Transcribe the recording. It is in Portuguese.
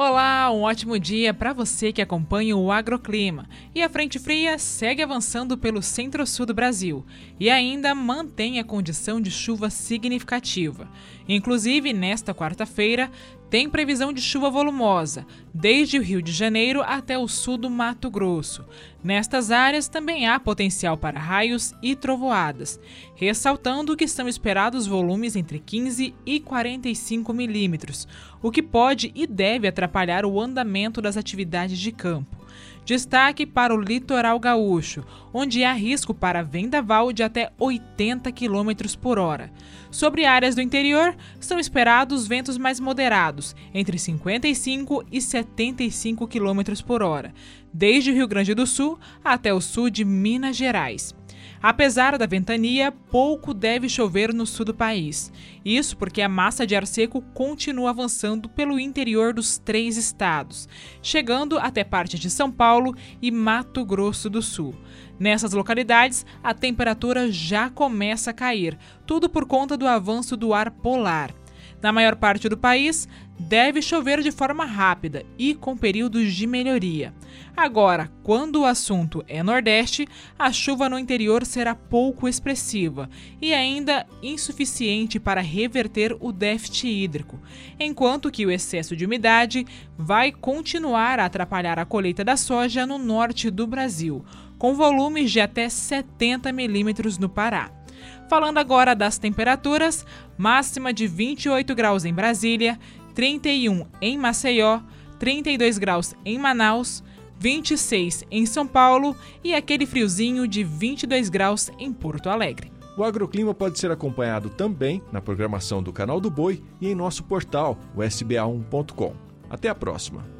Olá, um ótimo dia para você que acompanha o Agroclima. E a frente fria segue avançando pelo centro-sul do Brasil e ainda mantém a condição de chuva significativa. Inclusive, nesta quarta-feira, tem previsão de chuva volumosa, desde o Rio de Janeiro até o sul do Mato Grosso. Nestas áreas também há potencial para raios e trovoadas, ressaltando que são esperados volumes entre 15 e 45 milímetros, o que pode e deve atrapalhar o andamento das atividades de campo. Destaque para o litoral gaúcho, onde há risco para vendaval de até 80 km por hora. Sobre áreas do interior, são esperados ventos mais moderados, entre 55 e 75 km por hora, desde o Rio Grande do Sul até o sul de Minas Gerais. Apesar da ventania, pouco deve chover no sul do país. Isso porque a massa de ar seco continua avançando pelo interior dos três estados, chegando até parte de São Paulo e Mato Grosso do Sul. Nessas localidades, a temperatura já começa a cair, tudo por conta do avanço do ar polar. Na maior parte do país, deve chover de forma rápida e com períodos de melhoria. Agora, quando o assunto é Nordeste, a chuva no interior será pouco expressiva e ainda insuficiente para reverter o déficit hídrico, enquanto que o excesso de umidade vai continuar a atrapalhar a colheita da soja no norte do Brasil, com volumes de até 70 milímetros no Pará. Falando agora das temperaturas, máxima de 28 graus em Brasília, 31 em Maceió, 32 graus em Manaus, 26 em São Paulo e aquele friozinho de 22 graus em Porto Alegre. O agroclima pode ser acompanhado também na programação do Canal do Boi e em nosso portal, o sba1.com. Até a próxima!